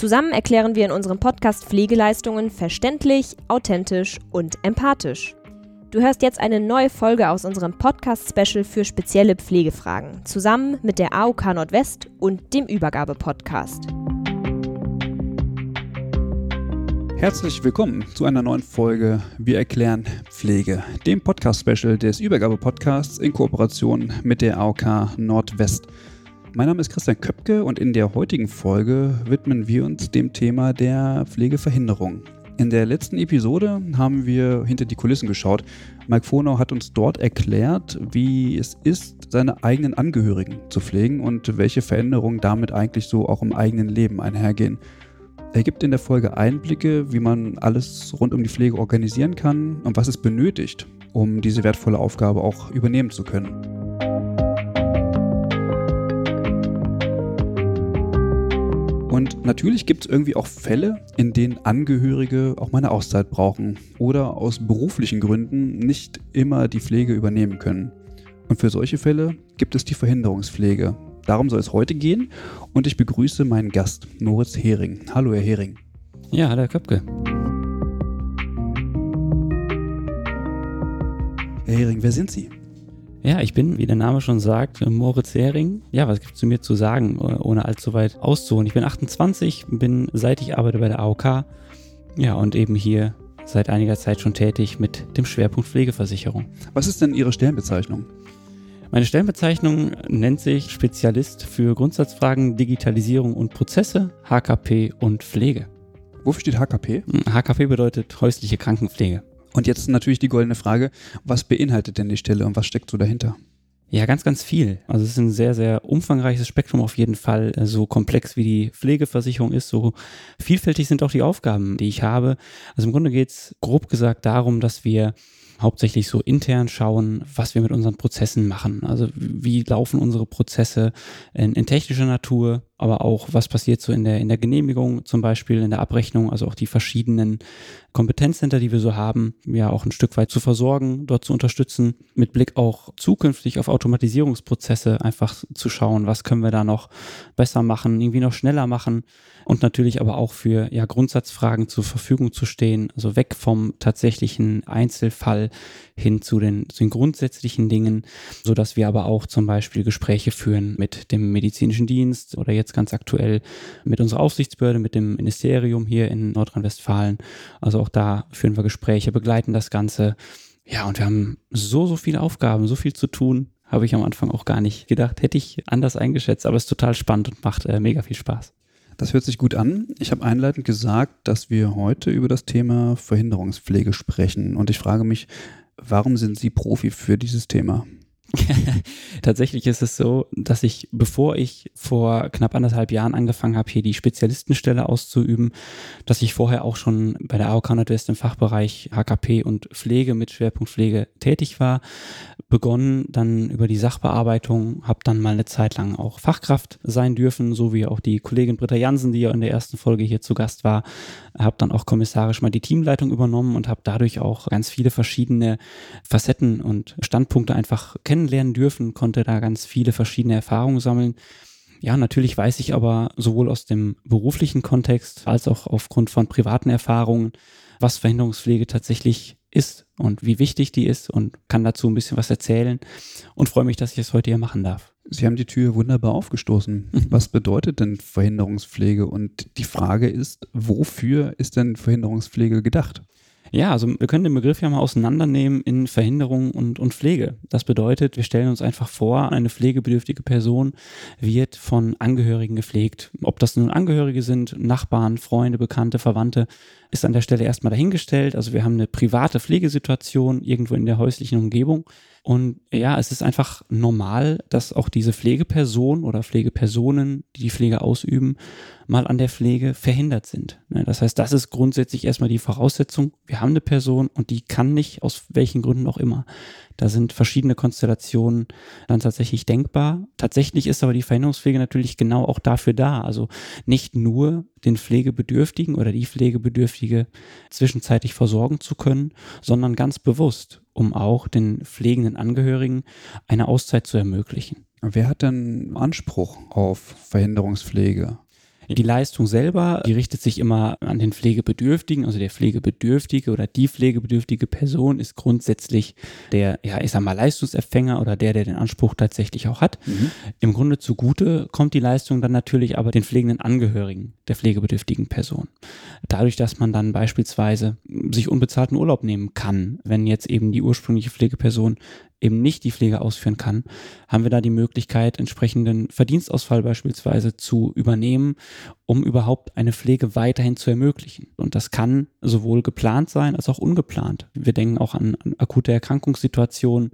Zusammen erklären wir in unserem Podcast Pflegeleistungen verständlich, authentisch und empathisch. Du hörst jetzt eine neue Folge aus unserem Podcast-Special für spezielle Pflegefragen, zusammen mit der AOK Nordwest und dem Übergabe-Podcast. Herzlich willkommen zu einer neuen Folge Wir erklären Pflege, dem Podcast-Special des Übergabe-Podcasts in Kooperation mit der AOK Nordwest. Mein Name ist Christian Köpke und in der heutigen Folge widmen wir uns dem Thema der Pflegeverhinderung. In der letzten Episode haben wir hinter die Kulissen geschaut. Mike Fonau hat uns dort erklärt, wie es ist, seine eigenen Angehörigen zu pflegen und welche Veränderungen damit eigentlich so auch im eigenen Leben einhergehen. Er gibt in der Folge Einblicke, wie man alles rund um die Pflege organisieren kann und was es benötigt, um diese wertvolle Aufgabe auch übernehmen zu können. Und natürlich gibt es irgendwie auch Fälle, in denen Angehörige auch mal eine Auszeit brauchen oder aus beruflichen Gründen nicht immer die Pflege übernehmen können. Und für solche Fälle gibt es die Verhinderungspflege. Darum soll es heute gehen und ich begrüße meinen Gast, Moritz Hering. Hallo, Herr Hering. Ja, hallo, Herr Köpke. Herr Hering, wer sind Sie? Ja, ich bin, wie der Name schon sagt, Moritz Hering. Ja, was gibt es zu mir zu sagen, ohne allzu weit auszuholen? Ich bin 28, bin seit ich arbeite bei der AOK. Ja, und eben hier seit einiger Zeit schon tätig mit dem Schwerpunkt Pflegeversicherung. Was ist denn Ihre Stellenbezeichnung? Meine Stellenbezeichnung nennt sich Spezialist für Grundsatzfragen Digitalisierung und Prozesse, HKP und Pflege. Wofür steht HKP? HKP bedeutet häusliche Krankenpflege. Und jetzt natürlich die goldene Frage, was beinhaltet denn die Stelle und was steckt so dahinter? Ja, ganz, ganz viel. Also es ist ein sehr, sehr umfangreiches Spektrum auf jeden Fall. So komplex wie die Pflegeversicherung ist, so vielfältig sind auch die Aufgaben, die ich habe. Also im Grunde geht es grob gesagt darum, dass wir hauptsächlich so intern schauen, was wir mit unseren Prozessen machen. Also wie laufen unsere Prozesse in, in technischer Natur, aber auch was passiert so in der, in der Genehmigung zum Beispiel, in der Abrechnung, also auch die verschiedenen Kompetenzcenter, die wir so haben, ja auch ein Stück weit zu versorgen, dort zu unterstützen, mit Blick auch zukünftig auf Automatisierungsprozesse einfach zu schauen, was können wir da noch besser machen, irgendwie noch schneller machen und natürlich aber auch für ja Grundsatzfragen zur Verfügung zu stehen, also weg vom tatsächlichen Einzelfall hin zu den, zu den grundsätzlichen Dingen, so dass wir aber auch zum Beispiel Gespräche führen mit dem medizinischen Dienst oder jetzt ganz aktuell mit unserer Aufsichtsbehörde, mit dem Ministerium hier in Nordrhein-Westfalen. Also auch da führen wir Gespräche, begleiten das Ganze. Ja, und wir haben so, so viele Aufgaben, so viel zu tun. Habe ich am Anfang auch gar nicht gedacht. Hätte ich anders eingeschätzt, aber es ist total spannend und macht äh, mega viel Spaß. Das hört sich gut an. Ich habe einleitend gesagt, dass wir heute über das Thema Verhinderungspflege sprechen. Und ich frage mich, warum sind Sie Profi für dieses Thema? Tatsächlich ist es so, dass ich, bevor ich vor knapp anderthalb Jahren angefangen habe, hier die Spezialistenstelle auszuüben, dass ich vorher auch schon bei der AOK Nordwest im Fachbereich HKP und Pflege mit Schwerpunkt Pflege tätig war, begonnen dann über die Sachbearbeitung, habe dann mal eine Zeit lang auch Fachkraft sein dürfen, so wie auch die Kollegin Britta Jansen, die ja in der ersten Folge hier zu Gast war, habe dann auch kommissarisch mal die Teamleitung übernommen und habe dadurch auch ganz viele verschiedene Facetten und Standpunkte einfach kennengelernt kennenlernen dürfen, konnte da ganz viele verschiedene Erfahrungen sammeln. Ja, natürlich weiß ich aber sowohl aus dem beruflichen Kontext als auch aufgrund von privaten Erfahrungen, was Verhinderungspflege tatsächlich ist und wie wichtig die ist und kann dazu ein bisschen was erzählen und freue mich, dass ich es heute hier machen darf. Sie haben die Tür wunderbar aufgestoßen. Was bedeutet denn Verhinderungspflege? Und die Frage ist, wofür ist denn Verhinderungspflege gedacht? Ja, also wir können den Begriff ja mal auseinandernehmen in Verhinderung und, und Pflege. Das bedeutet, wir stellen uns einfach vor, eine pflegebedürftige Person wird von Angehörigen gepflegt. Ob das nun Angehörige sind, Nachbarn, Freunde, Bekannte, Verwandte, ist an der Stelle erstmal dahingestellt. Also wir haben eine private Pflegesituation irgendwo in der häuslichen Umgebung. Und ja, es ist einfach normal, dass auch diese Pflegeperson oder Pflegepersonen, die die Pflege ausüben, mal an der Pflege verhindert sind. Ne, das heißt, das ist grundsätzlich erstmal die Voraussetzung. Wir haben eine Person und die kann nicht, aus welchen Gründen auch immer. Da sind verschiedene Konstellationen dann tatsächlich denkbar. Tatsächlich ist aber die Verhinderungspflege natürlich genau auch dafür da. Also nicht nur den Pflegebedürftigen oder die Pflegebedürftige zwischenzeitlich versorgen zu können, sondern ganz bewusst, um auch den pflegenden Angehörigen eine Auszeit zu ermöglichen. Wer hat denn Anspruch auf Verhinderungspflege? Die Leistung selber, die richtet sich immer an den Pflegebedürftigen, also der Pflegebedürftige oder die pflegebedürftige Person ist grundsätzlich der, ja, ich sag mal, Leistungsempfänger oder der, der den Anspruch tatsächlich auch hat. Mhm. Im Grunde zugute kommt die Leistung dann natürlich aber den pflegenden Angehörigen der pflegebedürftigen Person. Dadurch, dass man dann beispielsweise sich unbezahlten Urlaub nehmen kann, wenn jetzt eben die ursprüngliche Pflegeperson eben nicht die Pflege ausführen kann, haben wir da die Möglichkeit, entsprechenden Verdienstausfall beispielsweise zu übernehmen, um überhaupt eine Pflege weiterhin zu ermöglichen. Und das kann sowohl geplant sein als auch ungeplant. Wir denken auch an, an akute Erkrankungssituationen,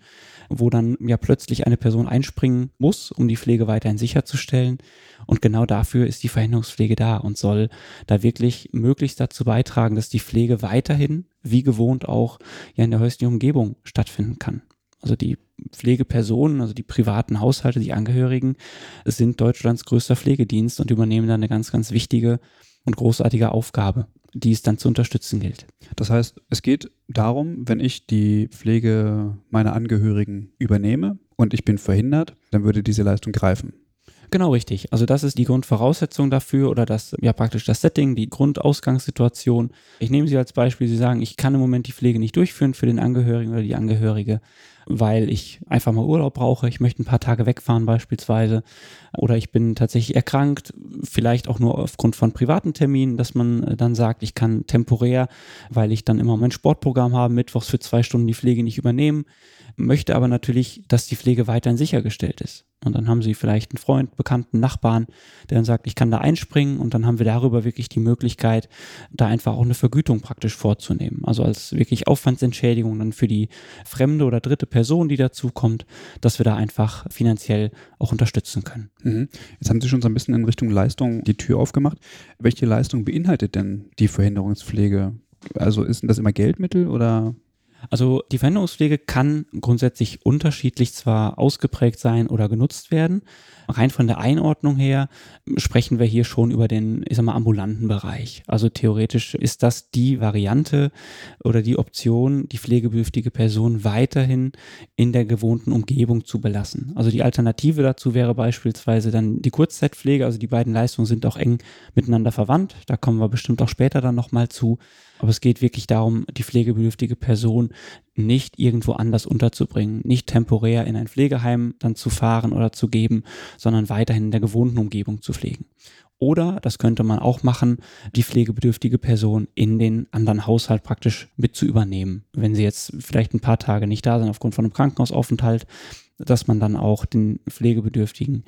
wo dann ja plötzlich eine Person einspringen muss, um die Pflege weiterhin sicherzustellen. Und genau dafür ist die Verhinderungspflege da und soll da wirklich möglichst dazu beitragen, dass die Pflege weiterhin, wie gewohnt auch, ja in der häuslichen Umgebung stattfinden kann. Also die Pflegepersonen, also die privaten Haushalte, die Angehörigen, sind Deutschlands größter Pflegedienst und übernehmen da eine ganz, ganz wichtige und großartige Aufgabe, die es dann zu unterstützen gilt. Das heißt, es geht darum, wenn ich die Pflege meiner Angehörigen übernehme und ich bin verhindert, dann würde diese Leistung greifen. Genau richtig. Also das ist die Grundvoraussetzung dafür oder das, ja praktisch das Setting, die Grundausgangssituation. Ich nehme Sie als Beispiel, Sie sagen, ich kann im Moment die Pflege nicht durchführen für den Angehörigen oder die Angehörige weil ich einfach mal Urlaub brauche. Ich möchte ein paar Tage wegfahren beispielsweise. Oder ich bin tatsächlich erkrankt, vielleicht auch nur aufgrund von privaten Terminen, dass man äh, dann sagt, ich kann temporär, weil ich dann immer mein Sportprogramm habe, mittwochs für zwei Stunden die Pflege nicht übernehmen, möchte aber natürlich, dass die Pflege weiterhin sichergestellt ist. Und dann haben sie vielleicht einen Freund, Bekannten, Nachbarn, der dann sagt, ich kann da einspringen und dann haben wir darüber wirklich die Möglichkeit, da einfach auch eine Vergütung praktisch vorzunehmen. Also als wirklich Aufwandsentschädigung dann für die fremde oder dritte Person, die dazu kommt, dass wir da einfach finanziell auch unterstützen können. Mhm. Jetzt haben Sie schon so ein bisschen in Richtung Leistung die Tür aufgemacht. Welche Leistung beinhaltet denn die Verhinderungspflege? Also ist das immer Geldmittel oder also die Veränderungspflege kann grundsätzlich unterschiedlich zwar ausgeprägt sein oder genutzt werden. Rein von der Einordnung her sprechen wir hier schon über den, ich sag mal, ambulanten Bereich. Also theoretisch ist das die Variante oder die Option, die pflegebedürftige Person weiterhin in der gewohnten Umgebung zu belassen. Also die Alternative dazu wäre beispielsweise dann die Kurzzeitpflege. Also die beiden Leistungen sind auch eng miteinander verwandt. Da kommen wir bestimmt auch später dann nochmal zu. Aber es geht wirklich darum, die pflegebedürftige Person nicht irgendwo anders unterzubringen, nicht temporär in ein Pflegeheim dann zu fahren oder zu geben, sondern weiterhin in der gewohnten Umgebung zu pflegen. Oder, das könnte man auch machen, die pflegebedürftige Person in den anderen Haushalt praktisch mit zu übernehmen. Wenn sie jetzt vielleicht ein paar Tage nicht da sind aufgrund von einem Krankenhausaufenthalt, dass man dann auch den Pflegebedürftigen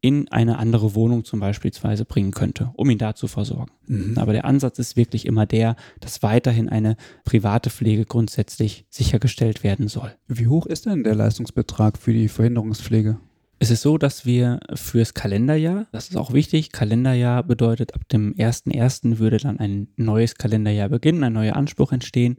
in eine andere Wohnung zum Beispielsweise bringen könnte, um ihn da zu versorgen. Mhm. Aber der Ansatz ist wirklich immer der, dass weiterhin eine private Pflege grundsätzlich sichergestellt werden soll. Wie hoch ist denn der Leistungsbetrag für die Verhinderungspflege? Es ist so, dass wir fürs Kalenderjahr, das ist auch wichtig, Kalenderjahr bedeutet, ab dem 1.1. würde dann ein neues Kalenderjahr beginnen, ein neuer Anspruch entstehen,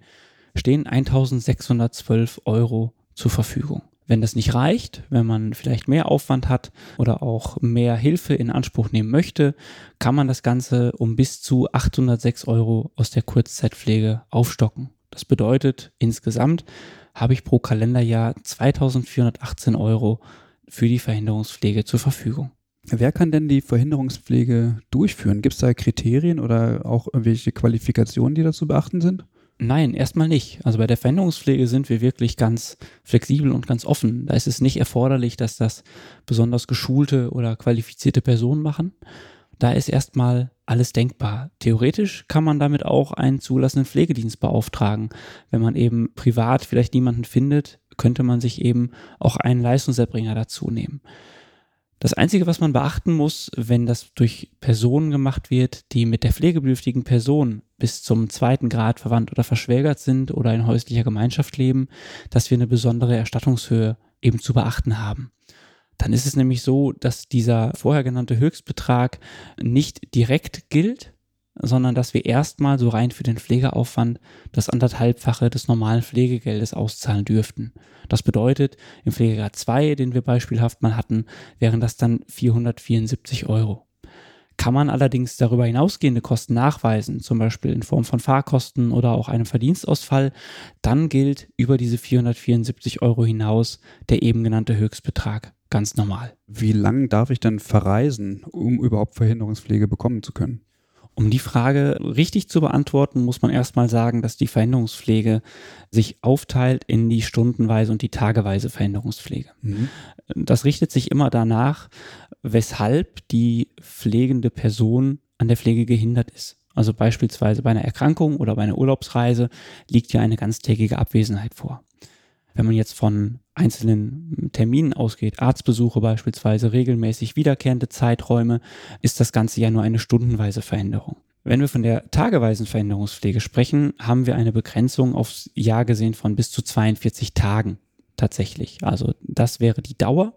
stehen 1612 Euro zur Verfügung. Wenn das nicht reicht, wenn man vielleicht mehr Aufwand hat oder auch mehr Hilfe in Anspruch nehmen möchte, kann man das Ganze um bis zu 806 Euro aus der Kurzzeitpflege aufstocken. Das bedeutet, insgesamt habe ich pro Kalenderjahr 2418 Euro für die Verhinderungspflege zur Verfügung. Wer kann denn die Verhinderungspflege durchführen? Gibt es da Kriterien oder auch irgendwelche Qualifikationen, die dazu beachten sind? Nein, erstmal nicht. Also bei der Veränderungspflege sind wir wirklich ganz flexibel und ganz offen. Da ist es nicht erforderlich, dass das besonders geschulte oder qualifizierte Personen machen. Da ist erstmal alles denkbar. Theoretisch kann man damit auch einen zulassenden Pflegedienst beauftragen. Wenn man eben privat vielleicht niemanden findet, könnte man sich eben auch einen Leistungserbringer dazu nehmen. Das Einzige, was man beachten muss, wenn das durch Personen gemacht wird, die mit der pflegebedürftigen Person bis zum zweiten Grad verwandt oder verschwägert sind oder in häuslicher Gemeinschaft leben, dass wir eine besondere Erstattungshöhe eben zu beachten haben. Dann ist es nämlich so, dass dieser vorher genannte Höchstbetrag nicht direkt gilt, sondern dass wir erstmal so rein für den Pflegeaufwand das anderthalbfache des normalen Pflegegeldes auszahlen dürften. Das bedeutet, im Pflegegrad 2, den wir beispielhaft mal hatten, wären das dann 474 Euro. Kann man allerdings darüber hinausgehende Kosten nachweisen, zum Beispiel in Form von Fahrkosten oder auch einem Verdienstausfall, dann gilt über diese 474 Euro hinaus der eben genannte Höchstbetrag ganz normal. Wie lang darf ich denn verreisen, um überhaupt Verhinderungspflege bekommen zu können? Um die Frage richtig zu beantworten, muss man erstmal sagen, dass die Verhinderungspflege sich aufteilt in die stundenweise und die tageweise Verhinderungspflege. Mhm. Das richtet sich immer danach, weshalb die pflegende Person an der Pflege gehindert ist. Also beispielsweise bei einer Erkrankung oder bei einer Urlaubsreise liegt ja eine ganztägige Abwesenheit vor. Wenn man jetzt von einzelnen Terminen ausgeht, Arztbesuche beispielsweise, regelmäßig wiederkehrende Zeiträume, ist das Ganze ja nur eine stundenweise Veränderung. Wenn wir von der tageweisen Veränderungspflege sprechen, haben wir eine Begrenzung aufs Jahr gesehen von bis zu 42 Tagen tatsächlich. Also das wäre die Dauer.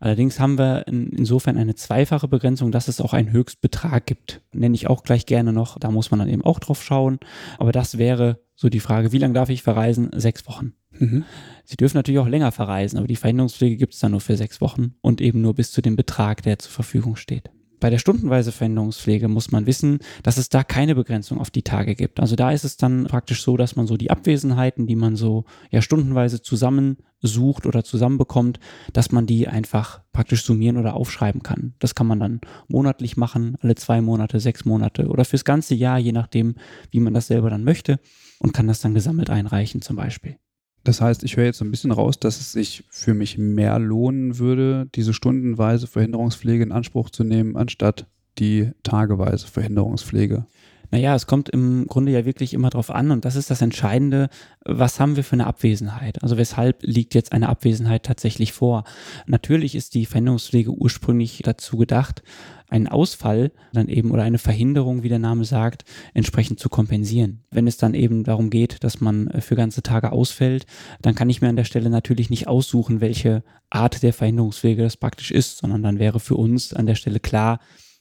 Allerdings haben wir insofern eine zweifache Begrenzung, dass es auch einen Höchstbetrag gibt. Nenne ich auch gleich gerne noch. Da muss man dann eben auch drauf schauen. Aber das wäre so die Frage, wie lange darf ich verreisen? Sechs Wochen. Mhm. Sie dürfen natürlich auch länger verreisen, aber die Verhinderungspflege gibt es dann nur für sechs Wochen und eben nur bis zu dem Betrag, der zur Verfügung steht. Bei der stundenweise Verhinderungspflege muss man wissen, dass es da keine Begrenzung auf die Tage gibt. Also da ist es dann praktisch so, dass man so die Abwesenheiten, die man so ja stundenweise zusammensucht oder zusammenbekommt, dass man die einfach praktisch summieren oder aufschreiben kann. Das kann man dann monatlich machen, alle zwei Monate, sechs Monate oder fürs ganze Jahr, je nachdem, wie man das selber dann möchte und kann das dann gesammelt einreichen zum Beispiel. Das heißt, ich höre jetzt so ein bisschen raus, dass es sich für mich mehr lohnen würde, diese stundenweise Verhinderungspflege in Anspruch zu nehmen, anstatt die tageweise Verhinderungspflege. Naja, es kommt im Grunde ja wirklich immer darauf an und das ist das Entscheidende, was haben wir für eine Abwesenheit? Also weshalb liegt jetzt eine Abwesenheit tatsächlich vor? Natürlich ist die Verhinderungspflege ursprünglich dazu gedacht, einen Ausfall dann eben oder eine Verhinderung, wie der Name sagt, entsprechend zu kompensieren. Wenn es dann eben darum geht, dass man äh, für ganze Tage ausfällt, dann kann ich mir an der Stelle natürlich nicht aussuchen, welche Art der Verhinderungspflege das praktisch ist, sondern dann wäre für uns an der Stelle klar,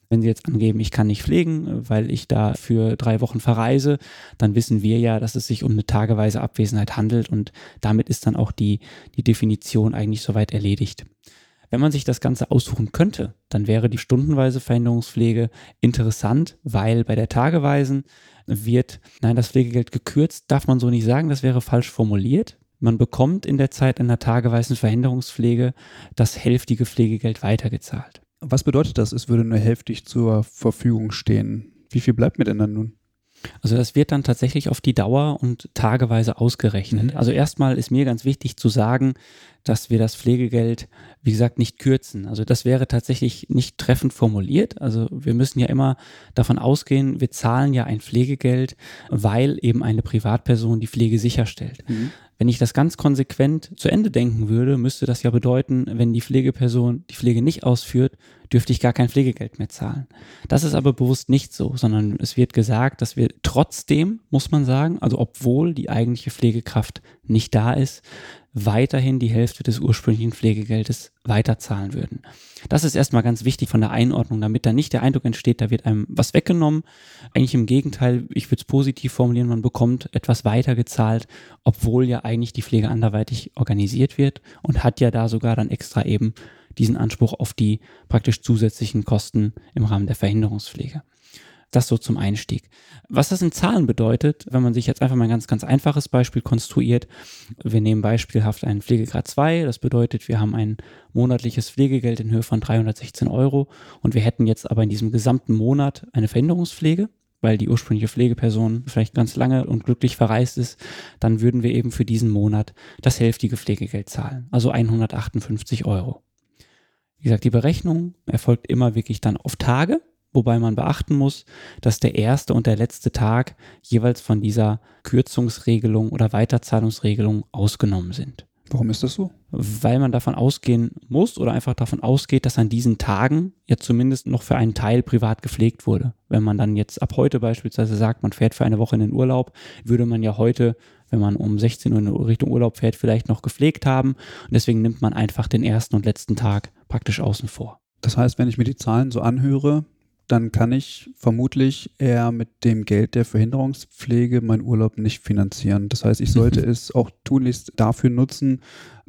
wenn Sie jetzt angeben, ich kann nicht pflegen, weil ich da für drei Wochen verreise, dann wissen wir ja, dass es sich um eine tageweise Abwesenheit handelt und damit ist dann auch die, die Definition eigentlich soweit erledigt. Wenn man sich das Ganze aussuchen könnte, dann wäre die stundenweise Veränderungspflege interessant, weil bei der tageweisen wird, nein, das Pflegegeld gekürzt, darf man so nicht sagen, das wäre falsch formuliert. Man bekommt in der Zeit einer tageweisen Verhinderungspflege das hälftige Pflegegeld weitergezahlt. Was bedeutet das, es würde nur hälftig zur Verfügung stehen? Wie viel bleibt mir denn dann nun? Also das wird dann tatsächlich auf die Dauer und tageweise ausgerechnet. Mhm. Also erstmal ist mir ganz wichtig zu sagen, dass wir das Pflegegeld, wie gesagt, nicht kürzen. Also das wäre tatsächlich nicht treffend formuliert. Also wir müssen ja immer davon ausgehen, wir zahlen ja ein Pflegegeld, weil eben eine Privatperson die Pflege sicherstellt. Mhm. Wenn ich das ganz konsequent zu Ende denken würde, müsste das ja bedeuten, wenn die Pflegeperson die Pflege nicht ausführt, dürfte ich gar kein Pflegegeld mehr zahlen. Das ist aber bewusst nicht so, sondern es wird gesagt, dass wir trotzdem, muss man sagen, also obwohl die eigentliche Pflegekraft nicht da ist, weiterhin die Hälfte des ursprünglichen Pflegegeldes weiterzahlen würden. Das ist erstmal ganz wichtig von der Einordnung, damit da nicht der Eindruck entsteht, da wird einem was weggenommen. Eigentlich im Gegenteil, ich würde es positiv formulieren, man bekommt etwas weitergezahlt, obwohl ja eigentlich die Pflege anderweitig organisiert wird und hat ja da sogar dann extra eben diesen Anspruch auf die praktisch zusätzlichen Kosten im Rahmen der Verhinderungspflege. Das so zum Einstieg. Was das in Zahlen bedeutet, wenn man sich jetzt einfach mal ein ganz, ganz einfaches Beispiel konstruiert. Wir nehmen beispielhaft einen Pflegegrad 2. Das bedeutet, wir haben ein monatliches Pflegegeld in Höhe von 316 Euro und wir hätten jetzt aber in diesem gesamten Monat eine Verhinderungspflege weil die ursprüngliche Pflegeperson vielleicht ganz lange und glücklich verreist ist, dann würden wir eben für diesen Monat das hälftige Pflegegeld zahlen, also 158 Euro. Wie gesagt, die Berechnung erfolgt immer wirklich dann auf Tage wobei man beachten muss, dass der erste und der letzte Tag jeweils von dieser Kürzungsregelung oder Weiterzahlungsregelung ausgenommen sind. Warum ist das so? Weil man davon ausgehen muss oder einfach davon ausgeht, dass an diesen Tagen ja zumindest noch für einen Teil privat gepflegt wurde. Wenn man dann jetzt ab heute beispielsweise sagt, man fährt für eine Woche in den Urlaub, würde man ja heute, wenn man um 16 Uhr in Richtung Urlaub fährt, vielleicht noch gepflegt haben. Und deswegen nimmt man einfach den ersten und letzten Tag praktisch außen vor. Das heißt, wenn ich mir die Zahlen so anhöre, dann kann ich vermutlich eher mit dem Geld der Verhinderungspflege meinen Urlaub nicht finanzieren. Das heißt, ich sollte mhm. es auch tunlichst dafür nutzen,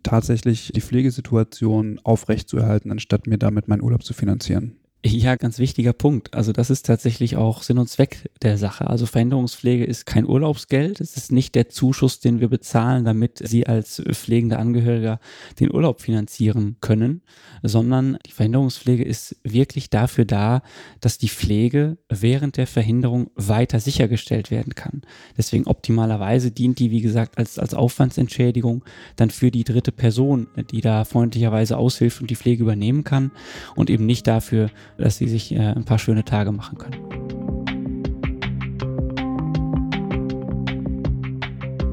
tatsächlich die Pflegesituation aufrechtzuerhalten, anstatt mir damit meinen Urlaub zu finanzieren. Ja, ganz wichtiger Punkt. Also das ist tatsächlich auch Sinn und Zweck der Sache. Also Veränderungspflege ist kein Urlaubsgeld. Es ist nicht der Zuschuss, den wir bezahlen, damit Sie als pflegende Angehöriger den Urlaub finanzieren können, sondern die Verhinderungspflege ist wirklich dafür da, dass die Pflege während der Verhinderung weiter sichergestellt werden kann. Deswegen optimalerweise dient die, wie gesagt, als, als Aufwandsentschädigung dann für die dritte Person, die da freundlicherweise aushilft und die Pflege übernehmen kann und eben nicht dafür, dass sie sich äh, ein paar schöne Tage machen können.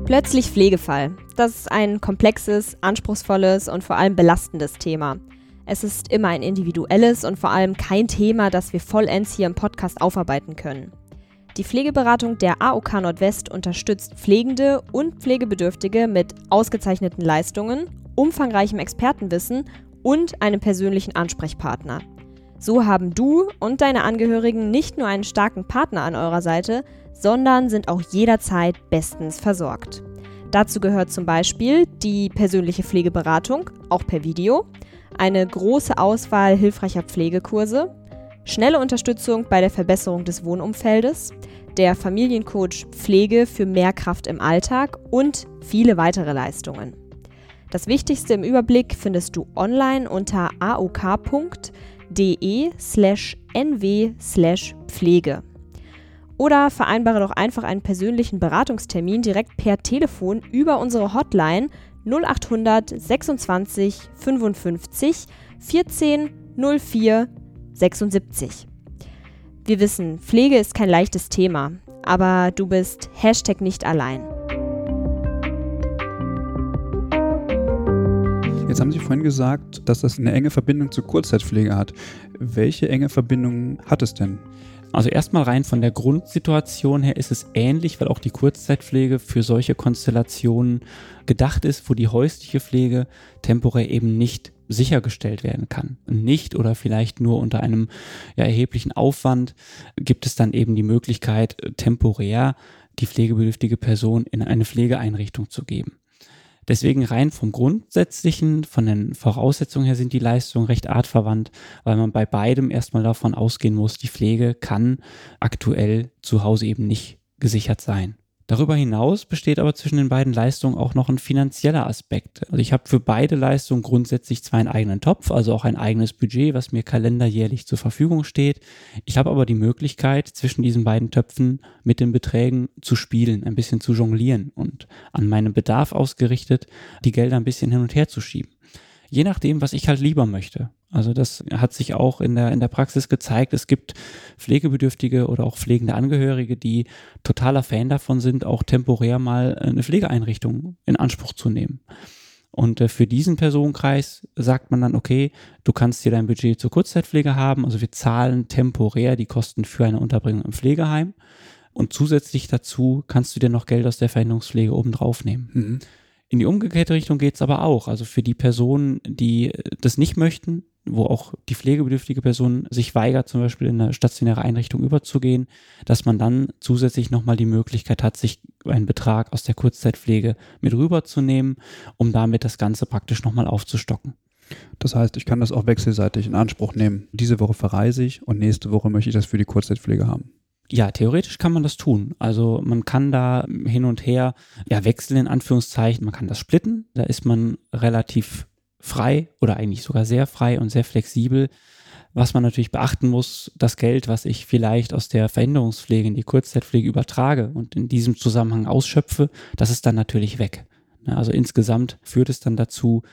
Plötzlich Pflegefall. Das ist ein komplexes, anspruchsvolles und vor allem belastendes Thema. Es ist immer ein individuelles und vor allem kein Thema, das wir vollends hier im Podcast aufarbeiten können. Die Pflegeberatung der AOK Nordwest unterstützt Pflegende und Pflegebedürftige mit ausgezeichneten Leistungen, umfangreichem Expertenwissen und einem persönlichen Ansprechpartner. So haben du und deine Angehörigen nicht nur einen starken Partner an eurer Seite, sondern sind auch jederzeit bestens versorgt. Dazu gehört zum Beispiel die persönliche Pflegeberatung, auch per Video, eine große Auswahl hilfreicher Pflegekurse, schnelle Unterstützung bei der Verbesserung des Wohnumfeldes, der Familiencoach Pflege für mehr Kraft im Alltag und viele weitere Leistungen. Das Wichtigste im Überblick findest du online unter aok.de de slash nw slash Pflege. Oder vereinbare doch einfach einen persönlichen Beratungstermin direkt per Telefon über unsere Hotline 0800 26 55 14 04 76. Wir wissen, Pflege ist kein leichtes Thema, aber du bist Hashtag nicht allein. Jetzt haben Sie vorhin gesagt, dass das eine enge Verbindung zur Kurzzeitpflege hat. Welche enge Verbindung hat es denn? Also erstmal rein von der Grundsituation her ist es ähnlich, weil auch die Kurzzeitpflege für solche Konstellationen gedacht ist, wo die häusliche Pflege temporär eben nicht sichergestellt werden kann. Nicht oder vielleicht nur unter einem ja, erheblichen Aufwand gibt es dann eben die Möglichkeit, temporär die pflegebedürftige Person in eine Pflegeeinrichtung zu geben. Deswegen rein vom Grundsätzlichen, von den Voraussetzungen her sind die Leistungen recht artverwandt, weil man bei beidem erstmal davon ausgehen muss, die Pflege kann aktuell zu Hause eben nicht gesichert sein. Darüber hinaus besteht aber zwischen den beiden Leistungen auch noch ein finanzieller Aspekt. Also ich habe für beide Leistungen grundsätzlich zwar einen eigenen Topf, also auch ein eigenes Budget, was mir kalenderjährlich zur Verfügung steht. Ich habe aber die Möglichkeit, zwischen diesen beiden Töpfen mit den Beträgen zu spielen, ein bisschen zu jonglieren und an meinen Bedarf ausgerichtet die Gelder ein bisschen hin und her zu schieben je nachdem, was ich halt lieber möchte. Also das hat sich auch in der, in der Praxis gezeigt. Es gibt Pflegebedürftige oder auch pflegende Angehörige, die totaler Fan davon sind, auch temporär mal eine Pflegeeinrichtung in Anspruch zu nehmen. Und äh, für diesen Personenkreis sagt man dann, okay, du kannst dir dein Budget zur Kurzzeitpflege haben. Also wir zahlen temporär die Kosten für eine Unterbringung im Pflegeheim. Und zusätzlich dazu kannst du dir noch Geld aus der Verhinderungspflege obendrauf nehmen. Mhm. In die umgekehrte Richtung geht es aber auch. Also für die Personen, die das nicht möchten, wo auch die pflegebedürftige Person sich weigert, zum Beispiel in eine stationäre Einrichtung überzugehen, dass man dann zusätzlich nochmal die Möglichkeit hat, sich einen Betrag aus der Kurzzeitpflege mit rüberzunehmen, um damit das Ganze praktisch nochmal aufzustocken. Das heißt, ich kann das auch wechselseitig in Anspruch nehmen. Diese Woche verreise ich und nächste Woche möchte ich das für die Kurzzeitpflege haben. Ja, theoretisch kann man das tun. Also man kann da hin und her ja, wechseln in Anführungszeichen. Man kann das splitten. Da ist man relativ frei oder eigentlich sogar sehr frei und sehr flexibel. Was man natürlich beachten muss, das Geld, was ich vielleicht aus der Veränderungspflege in die Kurzzeitpflege übertrage und in diesem Zusammenhang ausschöpfe, das ist dann natürlich weg. Also insgesamt führt es dann dazu,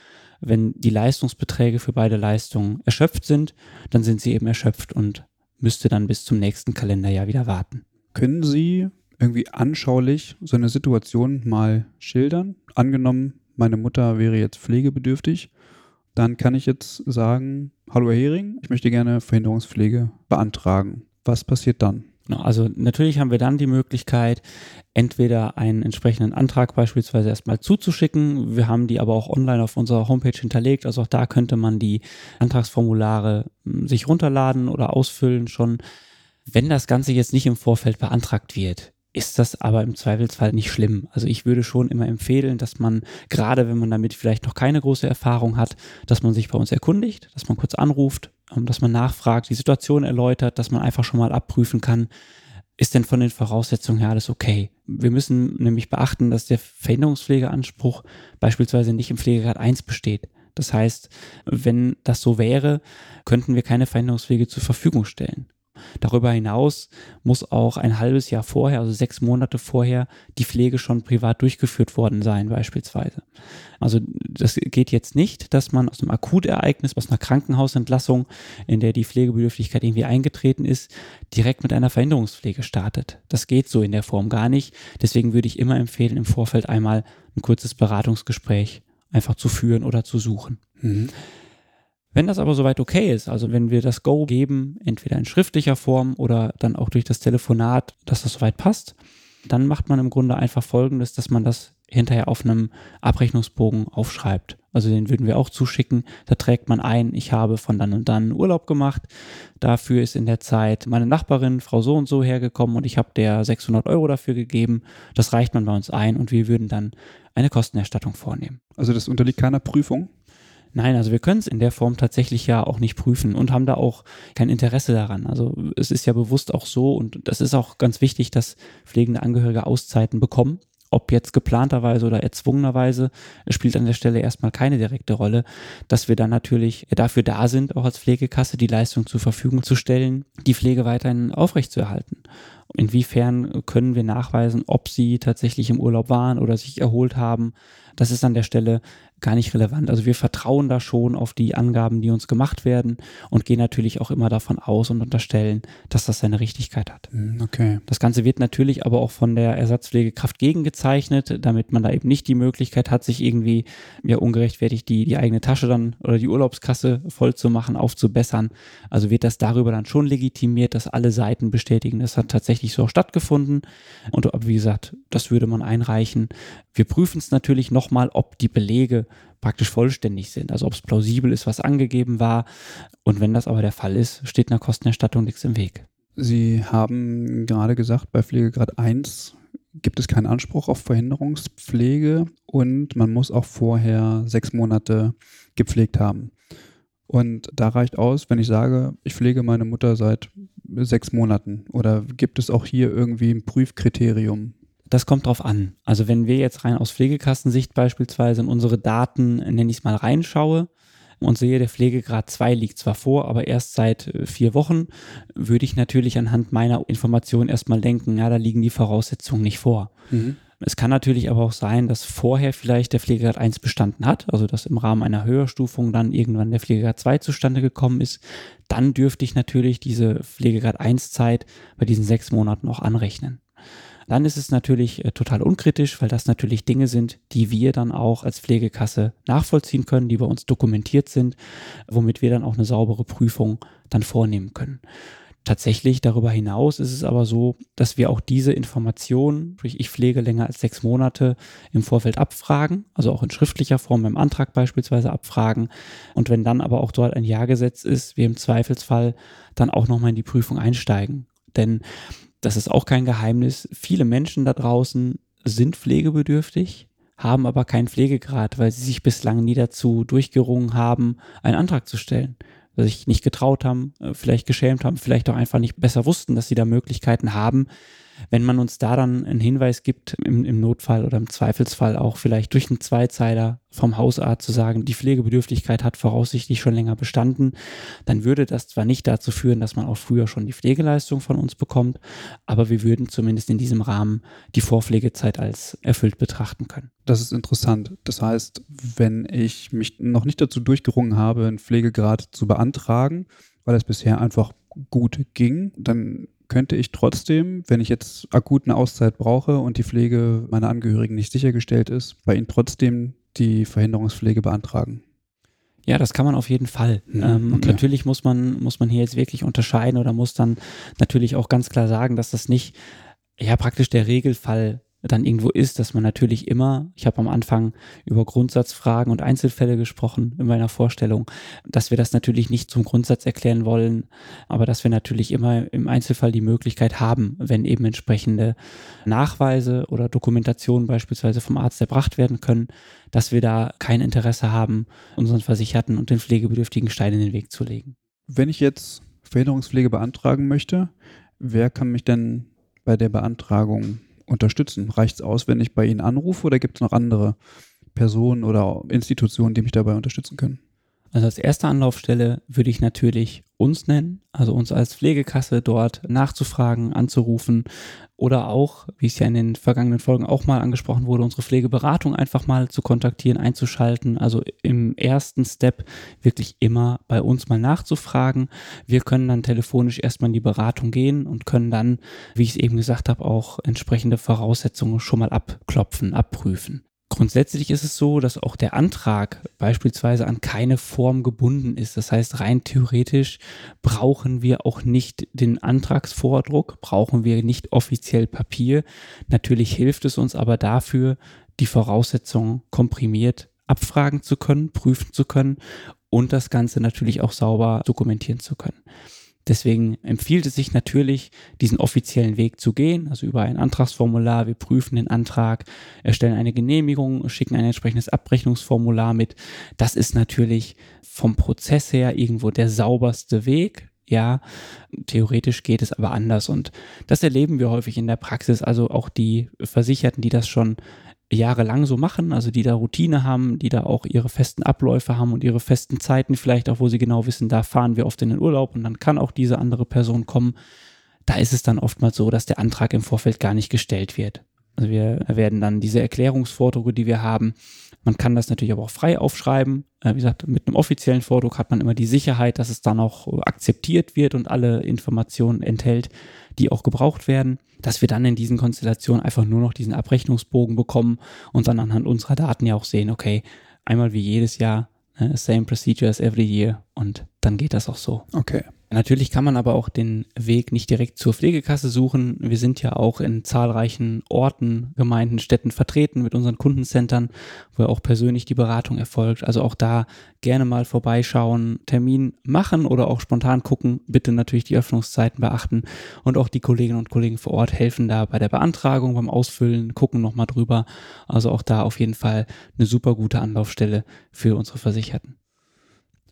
wenn die Leistungsbeträge für beide Leistungen erschöpft sind, dann sind sie eben erschöpft und müsste dann bis zum nächsten Kalenderjahr wieder warten. Können Sie irgendwie anschaulich so eine Situation mal schildern? Angenommen, meine Mutter wäre jetzt pflegebedürftig, dann kann ich jetzt sagen, hallo Herr Hering, ich möchte gerne Verhinderungspflege beantragen. Was passiert dann? Genau, also natürlich haben wir dann die Möglichkeit, entweder einen entsprechenden Antrag beispielsweise erstmal zuzuschicken. Wir haben die aber auch online auf unserer Homepage hinterlegt. Also auch da könnte man die Antragsformulare hm, sich runterladen oder ausfüllen schon. Wenn das Ganze jetzt nicht im Vorfeld beantragt wird, ist das aber im Zweifelsfall nicht schlimm. Also ich würde schon immer empfehlen, dass man, gerade wenn man damit vielleicht noch keine große Erfahrung hat, dass man sich bei uns erkundigt, dass man kurz anruft, ähm, dass man nachfragt, die Situation erläutert, dass man einfach schon mal abprüfen kann, ist denn von den Voraussetzungen her alles okay? Wir müssen nämlich beachten, dass der Verhinderungspflegeanspruch beispielsweise nicht im Pflegegrad 1 besteht. Das heißt, wenn das so wäre, könnten wir keine Verhinderungspflege zur Verfügung stellen. Darüber hinaus muss auch ein halbes Jahr vorher, also sechs Monate vorher, die Pflege schon privat durchgeführt worden sein, beispielsweise. Also das geht jetzt nicht, dass man aus einem Akutereignis, aus einer Krankenhausentlassung, in der die Pflegebedürftigkeit irgendwie eingetreten ist, direkt mit einer Verhinderungspflege startet. Das geht so in der Form gar nicht. Deswegen würde ich immer empfehlen, im Vorfeld einmal ein kurzes Beratungsgespräch einfach zu führen oder zu suchen. Mhm. Wenn das aber soweit okay ist, also wenn wir das Go geben, entweder in schriftlicher Form oder dann auch durch das Telefonat, dass das soweit passt, dann macht man im Grunde einfach Folgendes, dass man das hinterher auf einem Abrechnungsbogen aufschreibt. Also den würden wir auch zuschicken. Da trägt man ein, ich habe von dann und dann Urlaub gemacht. Dafür ist in der Zeit meine Nachbarin, Frau so und so hergekommen und ich habe der 600 Euro dafür gegeben. Das reicht man bei uns ein und wir würden dann eine Kostenerstattung vornehmen. Also das unterliegt keiner Prüfung? Nein, also wir können es in der Form tatsächlich ja auch nicht prüfen und haben da auch kein Interesse daran. Also es ist ja bewusst auch so und das ist auch ganz wichtig, dass pflegende Angehörige Auszeiten bekommen. Ob jetzt geplanterweise oder erzwungenerweise, spielt an der Stelle erstmal keine direkte Rolle, dass wir dann natürlich dafür da sind, auch als Pflegekasse die Leistung zur Verfügung zu stellen, die Pflege weiterhin aufrechtzuerhalten. Inwiefern können wir nachweisen, ob sie tatsächlich im Urlaub waren oder sich erholt haben? Das ist an der Stelle gar nicht relevant. Also wir vertrauen da schon auf die Angaben, die uns gemacht werden und gehen natürlich auch immer davon aus und unterstellen, dass das seine Richtigkeit hat. Hm, okay. Das Ganze wird natürlich aber auch von der Ersatzpflegekraft gegengezeichnet, damit man da eben nicht die Möglichkeit hat, sich irgendwie ja ungerechtfertigt die, die eigene Tasche dann oder die Urlaubskasse voll zu machen, aufzubessern. Also wird das darüber dann schon legitimiert, dass alle Seiten bestätigen, das hat tatsächlich so stattgefunden. Und wie gesagt, das würde man einreichen. Wir prüfen es natürlich nochmal, ob die Belege praktisch vollständig sind, also ob es plausibel ist, was angegeben war. Und wenn das aber der Fall ist, steht einer Kostenerstattung nichts im Weg. Sie haben gerade gesagt, bei Pflegegrad 1 gibt es keinen Anspruch auf Verhinderungspflege und man muss auch vorher sechs Monate gepflegt haben. Und da reicht aus, wenn ich sage, ich pflege meine Mutter seit sechs Monaten. Oder gibt es auch hier irgendwie ein Prüfkriterium? Das kommt drauf an. Also wenn wir jetzt rein aus Pflegekassensicht beispielsweise in unsere Daten, nenne ich es mal, reinschaue und sehe, der Pflegegrad 2 liegt zwar vor, aber erst seit äh, vier Wochen, würde ich natürlich anhand meiner Informationen erstmal denken, ja, da liegen die Voraussetzungen nicht vor. Mhm. Es kann natürlich aber auch sein, dass vorher vielleicht der Pflegegrad 1 bestanden hat, also dass im Rahmen einer Höherstufung dann irgendwann der Pflegegrad 2 zustande gekommen ist. Dann dürfte ich natürlich diese Pflegegrad 1 Zeit bei diesen sechs Monaten auch anrechnen dann ist es natürlich äh, total unkritisch, weil das natürlich Dinge sind, die wir dann auch als Pflegekasse nachvollziehen können, die bei uns dokumentiert sind, womit wir dann auch eine saubere Prüfung dann vornehmen können. Tatsächlich darüber hinaus ist es aber so, dass wir auch diese Informationen, sprich ich pflege länger als sechs Monate im Vorfeld abfragen, also auch in schriftlicher Form im Antrag beispielsweise abfragen. Und wenn dann aber auch dort ein Ja gesetzt ist, wir im Zweifelsfall dann auch nochmal in die Prüfung einsteigen. Denn das ist auch kein Geheimnis, viele Menschen da draußen sind pflegebedürftig, haben aber keinen Pflegegrad, weil sie sich bislang nie dazu durchgerungen haben, einen Antrag zu stellen. Weil sich nicht getraut haben, äh, vielleicht geschämt haben, vielleicht auch einfach nicht besser wussten, dass sie da Möglichkeiten haben, wenn man uns da dann einen Hinweis gibt, im, im Notfall oder im Zweifelsfall auch vielleicht durch einen Zweizeiler vom Hausarzt zu sagen, die Pflegebedürftigkeit hat voraussichtlich schon länger bestanden, dann würde das zwar nicht dazu führen, dass man auch früher schon die Pflegeleistung von uns bekommt, aber wir würden zumindest in diesem Rahmen die Vorpflegezeit als erfüllt betrachten können. Das ist interessant. Das heißt, wenn ich mich noch nicht dazu durchgerungen habe, einen Pflegegrad zu beantragen, weil es bisher einfach gut ging, dann könnte ich trotzdem, wenn ich jetzt akut eine Auszeit brauche und die Pflege meiner Angehörigen nicht sichergestellt ist, bei ihnen trotzdem die Verhinderungspflege beantragen. Ja, das kann man auf jeden Fall. Mhm, ähm, okay. Natürlich muss man, muss man hier jetzt wirklich unterscheiden oder muss dann natürlich auch ganz klar sagen, dass das nicht ja praktisch der Regelfall dann irgendwo ist, dass man natürlich immer, ich habe am Anfang über Grundsatzfragen und Einzelfälle gesprochen in meiner Vorstellung, dass wir das natürlich nicht zum Grundsatz erklären wollen, aber dass wir natürlich immer im Einzelfall die Möglichkeit haben, wenn eben entsprechende Nachweise oder Dokumentationen beispielsweise vom Arzt erbracht werden können, dass wir da kein Interesse haben, unseren Versicherten und den Pflegebedürftigen Steine in den Weg zu legen. Wenn ich jetzt Verhinderungspflege beantragen möchte, wer kann mich denn bei der Beantragung unterstützen? Reicht es aus, wenn ich bei Ihnen anrufe oder gibt es noch andere Personen oder Institutionen, die mich dabei unterstützen können? Also als erste Anlaufstelle würde ich natürlich uns nennen, also uns als Pflegekasse dort nachzufragen, anzurufen oder auch, wie es ja in den vergangenen Folgen auch mal angesprochen wurde, unsere Pflegeberatung einfach mal zu kontaktieren, einzuschalten. Also im ersten Step wirklich immer bei uns mal nachzufragen. Wir können dann telefonisch erstmal in die Beratung gehen und können dann, wie ich es eben gesagt habe, auch entsprechende Voraussetzungen schon mal abklopfen, abprüfen. Grundsätzlich ist es so, dass auch der Antrag beispielsweise an keine Form gebunden ist. Das heißt, rein theoretisch brauchen wir auch nicht den Antragsvordruck, brauchen wir nicht offiziell Papier. Natürlich hilft es uns aber dafür, die Voraussetzungen komprimiert abfragen zu können, prüfen zu können und das Ganze natürlich auch sauber dokumentieren zu können. Deswegen empfiehlt es sich natürlich, diesen offiziellen Weg zu gehen, also über ein Antragsformular. Wir prüfen den Antrag, erstellen eine Genehmigung, schicken ein entsprechendes Abrechnungsformular mit. Das ist natürlich vom Prozess her irgendwo der sauberste Weg. Ja, theoretisch geht es aber anders und das erleben wir häufig in der Praxis. Also auch die Versicherten, die das schon jahrelang so machen, also die da Routine haben, die da auch ihre festen Abläufe haben und ihre festen Zeiten, vielleicht auch, wo sie genau wissen, da fahren wir oft in den Urlaub und dann kann auch diese andere Person kommen. Da ist es dann oftmals so, dass der Antrag im Vorfeld gar nicht gestellt wird. Also wir werden dann diese Erklärungsvordrucke, die wir haben, man kann das natürlich aber auch frei aufschreiben. Äh, wie gesagt, mit einem offiziellen Vordruck hat man immer die Sicherheit, dass es dann auch akzeptiert wird und alle Informationen enthält, die auch gebraucht werden, dass wir dann in diesen Konstellationen einfach nur noch diesen Abrechnungsbogen bekommen und dann anhand unserer Daten ja auch sehen, okay, einmal wie jedes Jahr, ne, same procedure as every year und dann geht das auch so. Okay. Natürlich kann man aber auch den Weg nicht direkt zur Pflegekasse suchen. Wir sind ja auch in zahlreichen Orten, Gemeinden, Städten vertreten mit unseren Kundencentern, wo auch persönlich die Beratung erfolgt. Also auch da gerne mal vorbeischauen, Termin machen oder auch spontan gucken. Bitte natürlich die Öffnungszeiten beachten und auch die Kolleginnen und Kollegen vor Ort helfen da bei der Beantragung, beim Ausfüllen, gucken nochmal drüber. Also auch da auf jeden Fall eine super gute Anlaufstelle für unsere Versicherten.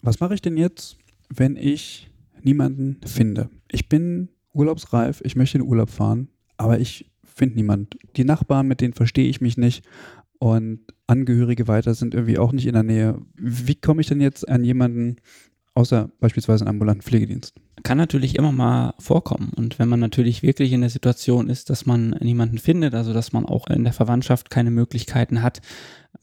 Was mache ich denn jetzt, wenn ich niemanden finde. Ich bin urlaubsreif, ich möchte in den Urlaub fahren, aber ich finde niemanden. Die Nachbarn, mit denen verstehe ich mich nicht und Angehörige weiter sind irgendwie auch nicht in der Nähe. Wie komme ich denn jetzt an jemanden, außer beispielsweise einen ambulanten Pflegedienst? Kann natürlich immer mal vorkommen. Und wenn man natürlich wirklich in der Situation ist, dass man niemanden findet, also dass man auch in der Verwandtschaft keine Möglichkeiten hat,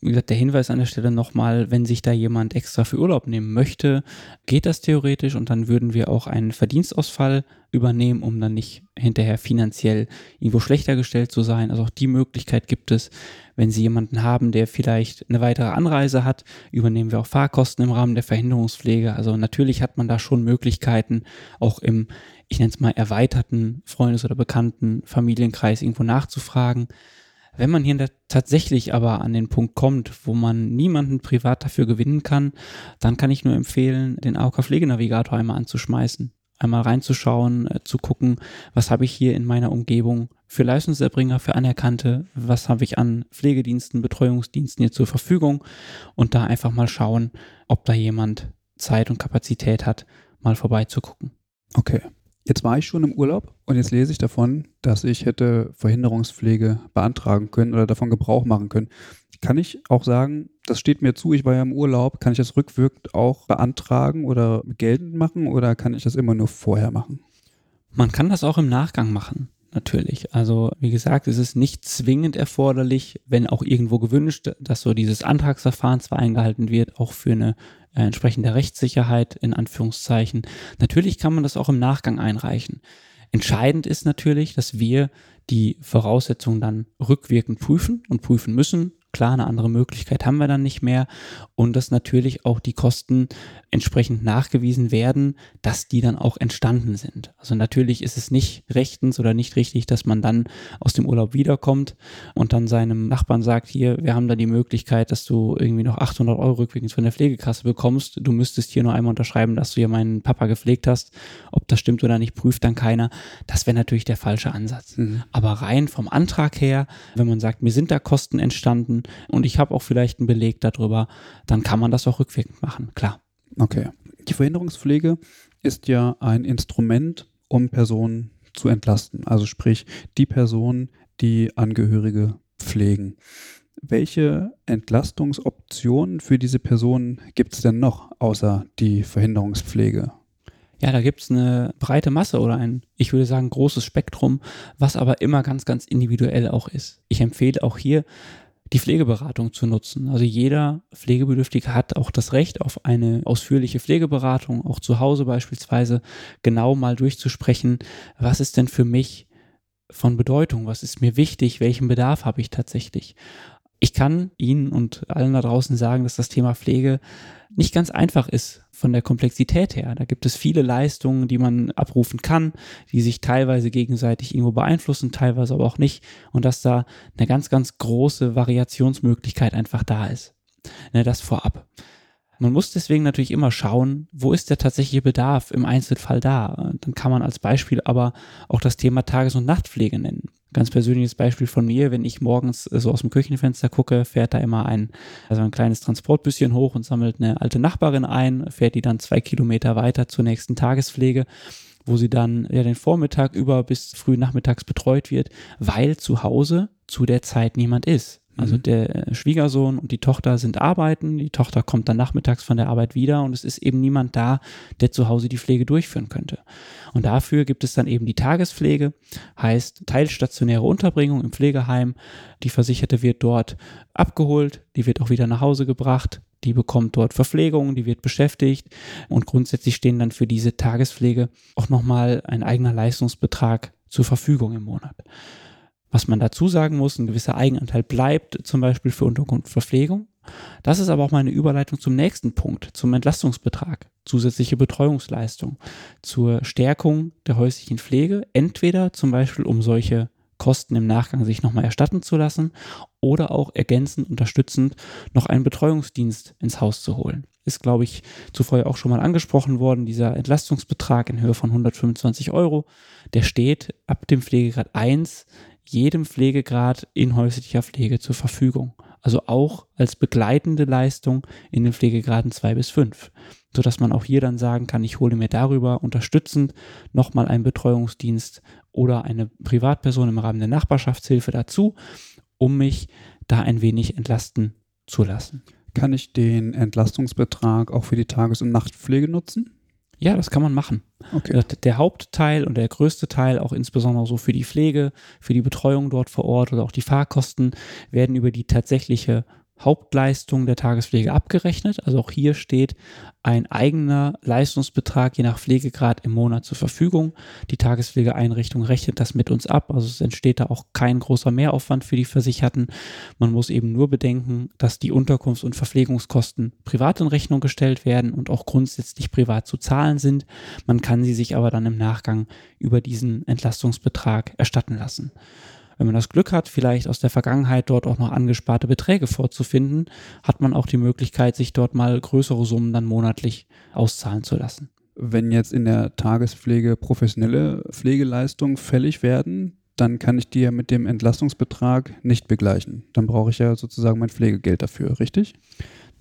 wie gesagt, der Hinweis an der Stelle nochmal, wenn sich da jemand extra für Urlaub nehmen möchte, geht das theoretisch und dann würden wir auch einen Verdienstausfall übernehmen, um dann nicht hinterher finanziell irgendwo schlechter gestellt zu sein. Also auch die Möglichkeit gibt es, wenn Sie jemanden haben, der vielleicht eine weitere Anreise hat, übernehmen wir auch Fahrkosten im Rahmen der Verhinderungspflege. Also natürlich hat man da schon Möglichkeiten, auch im, ich nenne es mal, erweiterten Freundes- oder Bekannten Familienkreis irgendwo nachzufragen. Wenn man hier tatsächlich aber an den Punkt kommt, wo man niemanden privat dafür gewinnen kann, dann kann ich nur empfehlen, den AOK Pflegenavigator einmal anzuschmeißen. Einmal reinzuschauen, äh, zu gucken, was habe ich hier in meiner Umgebung für Leistungserbringer, für Anerkannte, was habe ich an Pflegediensten, Betreuungsdiensten hier zur Verfügung und da einfach mal schauen, ob da jemand Zeit und Kapazität hat, mal vorbeizugucken. Okay. Jetzt war ich schon im Urlaub und jetzt lese ich davon, dass ich hätte Verhinderungspflege beantragen können oder davon Gebrauch machen können. Kann ich auch sagen, das steht mir zu, ich war ja im Urlaub, kann ich das rückwirkend auch beantragen oder geltend machen oder kann ich das immer nur vorher machen? Man kann das auch im Nachgang machen natürlich. Also wie gesagt, es ist nicht zwingend erforderlich, wenn auch irgendwo gewünscht, dass so dieses Antragsverfahren zwar eingehalten wird, auch für eine entsprechender Rechtssicherheit in Anführungszeichen. Natürlich kann man das auch im Nachgang einreichen. Entscheidend ist natürlich, dass wir die Voraussetzungen dann rückwirkend prüfen und prüfen müssen Klar, eine andere Möglichkeit haben wir dann nicht mehr und dass natürlich auch die Kosten entsprechend nachgewiesen werden, dass die dann auch entstanden sind. Also natürlich ist es nicht rechtens oder nicht richtig, dass man dann aus dem Urlaub wiederkommt und dann seinem Nachbarn sagt, hier, wir haben da die Möglichkeit, dass du irgendwie noch 800 Euro rückwirkend von der Pflegekasse bekommst. Du müsstest hier nur einmal unterschreiben, dass du ja meinen Papa gepflegt hast. Ob das stimmt oder nicht, prüft dann keiner. Das wäre natürlich der falsche Ansatz. Mhm. Aber rein vom Antrag her, wenn man sagt, mir sind da Kosten entstanden, und ich habe auch vielleicht einen Beleg darüber, dann kann man das auch rückwirkend machen, klar. Okay. Die Verhinderungspflege ist ja ein Instrument, um Personen zu entlasten. Also sprich, die Personen, die Angehörige pflegen. Welche Entlastungsoptionen für diese Personen gibt es denn noch außer die Verhinderungspflege? Ja, da gibt es eine breite Masse oder ein, ich würde sagen, großes Spektrum, was aber immer ganz, ganz individuell auch ist. Ich empfehle auch hier, die Pflegeberatung zu nutzen. Also jeder Pflegebedürftige hat auch das Recht auf eine ausführliche Pflegeberatung, auch zu Hause beispielsweise, genau mal durchzusprechen, was ist denn für mich von Bedeutung, was ist mir wichtig, welchen Bedarf habe ich tatsächlich. Ich kann Ihnen und allen da draußen sagen, dass das Thema Pflege nicht ganz einfach ist von der Komplexität her. Da gibt es viele Leistungen, die man abrufen kann, die sich teilweise gegenseitig irgendwo beeinflussen, teilweise aber auch nicht. Und dass da eine ganz, ganz große Variationsmöglichkeit einfach da ist. Ne, das vorab. Man muss deswegen natürlich immer schauen, wo ist der tatsächliche Bedarf im Einzelfall da. Dann kann man als Beispiel aber auch das Thema Tages- und Nachtpflege nennen. Ganz persönliches Beispiel von mir, wenn ich morgens so aus dem Küchenfenster gucke, fährt da immer ein, also ein kleines Transportbüsschen hoch und sammelt eine alte Nachbarin ein, fährt die dann zwei Kilometer weiter zur nächsten Tagespflege wo sie dann ja den Vormittag über bis früh nachmittags betreut wird, weil zu Hause zu der Zeit niemand ist. Also mhm. der äh, Schwiegersohn und die Tochter sind arbeiten, die Tochter kommt dann nachmittags von der Arbeit wieder und es ist eben niemand da, der zu Hause die Pflege durchführen könnte. Und dafür gibt es dann eben die Tagespflege, heißt teilstationäre Unterbringung im Pflegeheim. Die Versicherte wird dort abgeholt, die wird auch wieder nach Hause gebracht, die bekommt dort Verpflegung, die wird beschäftigt und grundsätzlich stehen dann für diese Tagespflege auch nochmal ein eigener Leistungsbetrag zur Verfügung im Monat. Was man dazu sagen muss, ein gewisser Eigenanteil bleibt zum Beispiel für Unterkunft Verpflegung. Das ist aber auch meine Überleitung zum nächsten Punkt, zum Entlastungsbetrag, zusätzliche Betreuungsleistung, zur Stärkung der häuslichen Pflege, entweder zum Beispiel um solche Kosten im Nachgang sich nochmal erstatten zu lassen oder auch ergänzend, unterstützend noch einen Betreuungsdienst ins Haus zu holen. Ist, glaube ich, zuvor auch schon mal angesprochen worden, dieser Entlastungsbetrag in Höhe von 125 Euro, der steht ab dem Pflegegrad 1 jedem Pflegegrad in häuslicher Pflege zur Verfügung. Also auch als begleitende Leistung in den Pflegegraden 2 bis 5, sodass man auch hier dann sagen kann, ich hole mir darüber unterstützend nochmal einen Betreuungsdienst oder eine Privatperson im Rahmen der Nachbarschaftshilfe dazu, um mich da ein wenig entlasten zu lassen. Kann ich den Entlastungsbetrag auch für die Tages- und Nachtpflege nutzen? Ja, das kann man machen. Okay. Der Hauptteil und der größte Teil, auch insbesondere so für die Pflege, für die Betreuung dort vor Ort oder auch die Fahrkosten, werden über die tatsächliche Hauptleistung der Tagespflege abgerechnet. Also auch hier steht ein eigener Leistungsbetrag je nach Pflegegrad im Monat zur Verfügung. Die Tagespflegeeinrichtung rechnet das mit uns ab. Also es entsteht da auch kein großer Mehraufwand für die Versicherten. Man muss eben nur bedenken, dass die Unterkunfts- und Verpflegungskosten privat in Rechnung gestellt werden und auch grundsätzlich privat zu zahlen sind. Man kann sie sich aber dann im Nachgang über diesen Entlastungsbetrag erstatten lassen wenn man das Glück hat, vielleicht aus der Vergangenheit dort auch noch angesparte Beträge vorzufinden, hat man auch die Möglichkeit, sich dort mal größere Summen dann monatlich auszahlen zu lassen. Wenn jetzt in der Tagespflege professionelle Pflegeleistungen fällig werden, dann kann ich die ja mit dem Entlastungsbetrag nicht begleichen. Dann brauche ich ja sozusagen mein Pflegegeld dafür, richtig?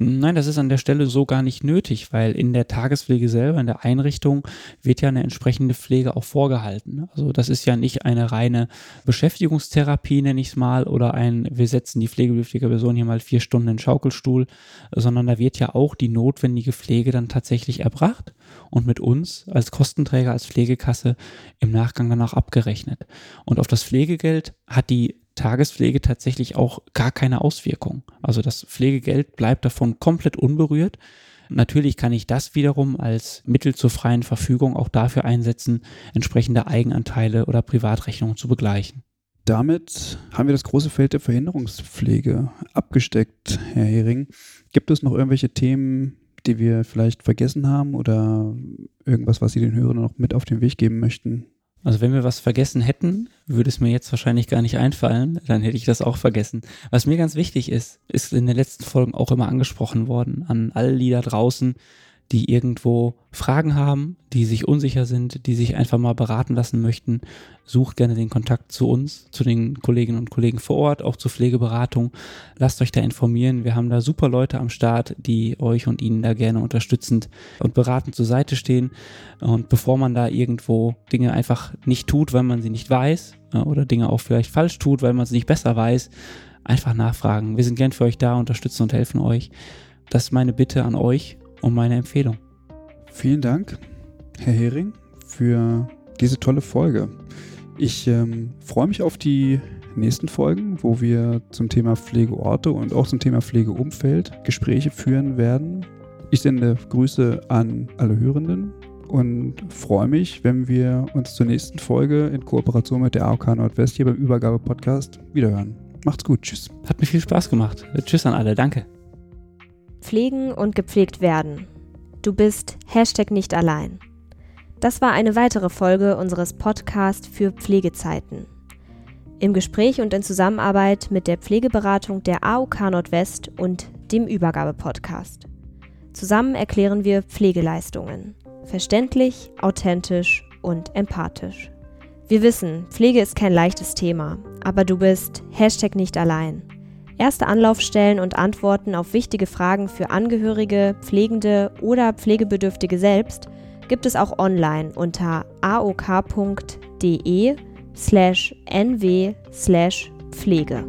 Nein, das ist an der Stelle so gar nicht nötig, weil in der Tagespflege selber, in der Einrichtung, wird ja eine entsprechende Pflege auch vorgehalten. Also das ist ja nicht eine reine Beschäftigungstherapie, nenne ich es mal, oder ein, wir setzen die pflegebedürftige Person hier mal vier Stunden in den Schaukelstuhl, sondern da wird ja auch die notwendige Pflege dann tatsächlich erbracht und mit uns als Kostenträger, als Pflegekasse im Nachgang danach abgerechnet. Und auf das Pflegegeld hat die Tagespflege tatsächlich auch gar keine Auswirkung. Also das Pflegegeld bleibt davon komplett unberührt. Natürlich kann ich das wiederum als Mittel zur freien Verfügung auch dafür einsetzen, entsprechende Eigenanteile oder Privatrechnungen zu begleichen. Damit haben wir das große Feld der Verhinderungspflege abgesteckt, Herr Hering. Gibt es noch irgendwelche Themen, die wir vielleicht vergessen haben oder irgendwas, was Sie den Hörern noch mit auf den Weg geben möchten? Also wenn wir was vergessen hätten, würde es mir jetzt wahrscheinlich gar nicht einfallen, dann hätte ich das auch vergessen. Was mir ganz wichtig ist, ist in den letzten Folgen auch immer angesprochen worden an alle Lieder draußen, die irgendwo Fragen haben, die sich unsicher sind, die sich einfach mal beraten lassen möchten, sucht gerne den Kontakt zu uns, zu den Kolleginnen und Kollegen vor Ort, auch zur Pflegeberatung. Lasst euch da informieren. Wir haben da super Leute am Start, die euch und Ihnen da gerne unterstützend und beratend zur Seite stehen. Und bevor man da irgendwo Dinge einfach nicht tut, weil man sie nicht weiß, oder Dinge auch vielleicht falsch tut, weil man es nicht besser weiß, einfach nachfragen. Wir sind gern für euch da, unterstützen und helfen euch. Das ist meine Bitte an euch und meine Empfehlung. Vielen Dank, Herr Hering, für diese tolle Folge. Ich ähm, freue mich auf die nächsten Folgen, wo wir zum Thema Pflegeorte und auch zum Thema Pflegeumfeld Gespräche führen werden. Ich sende Grüße an alle Hörenden und freue mich, wenn wir uns zur nächsten Folge in Kooperation mit der AOK Nordwest hier beim Übergabe-Podcast wiederhören. Macht's gut, tschüss. Hat mir viel Spaß gemacht. Tschüss an alle, danke. Pflegen und gepflegt werden. Du bist Hashtag nicht allein. Das war eine weitere Folge unseres Podcasts für Pflegezeiten. Im Gespräch und in Zusammenarbeit mit der Pflegeberatung der AOK Nordwest und dem Übergabe-Podcast. Zusammen erklären wir Pflegeleistungen. Verständlich, authentisch und empathisch. Wir wissen, Pflege ist kein leichtes Thema, aber du bist Hashtag nicht allein. Erste Anlaufstellen und Antworten auf wichtige Fragen für Angehörige, Pflegende oder Pflegebedürftige selbst gibt es auch online unter aok.de slash nw slash Pflege.